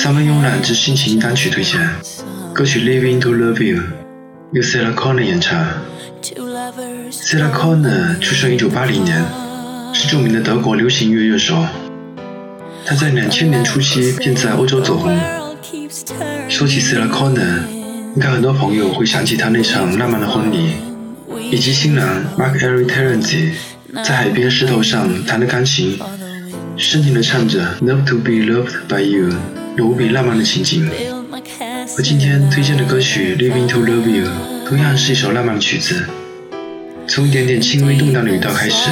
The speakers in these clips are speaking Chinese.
三分慵懒之心情单曲推荐，歌曲《Living to Love You》由 Sarah Connor 演唱。Sarah Connor 出生1980年，是著名的德国流行音乐乐手。他在2000年初期便在欧洲走红。说起 Sarah Connor，应该很多朋友会想起他那场浪漫的婚礼，以及新郎 Mark Eric Terence 在海边石头上弹的钢琴。深情地唱着《Love to be loved by you》，有无比浪漫的情景。而今天推荐的歌曲《Living to Love You》同样是一首浪漫的曲子，从一点点轻微动荡的语调开始，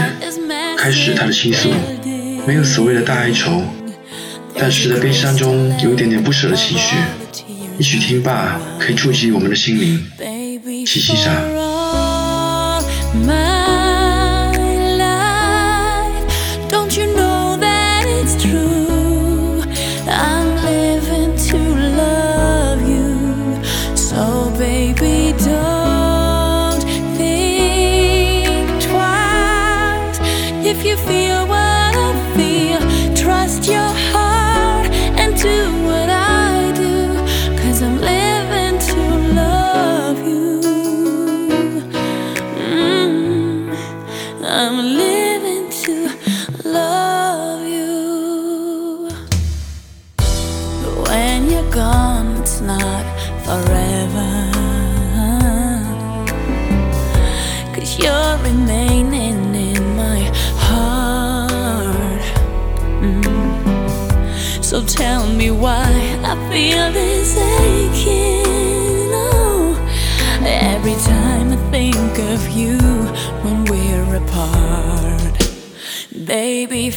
开始他的倾诉，没有所谓的大哀愁，但是在悲伤中有一点点不舍的情绪。一曲听罢，可以触及我们的心灵，if you feel what So tell me why I feel this aching. Oh, every time I think of you when we're apart. Baby,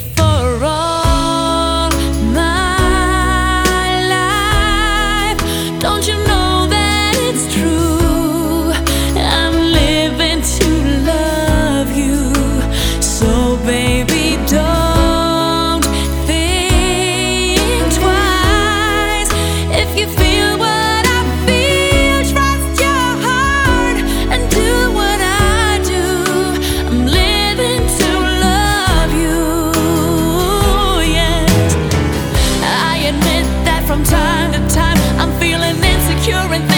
time. I'm feeling insecure and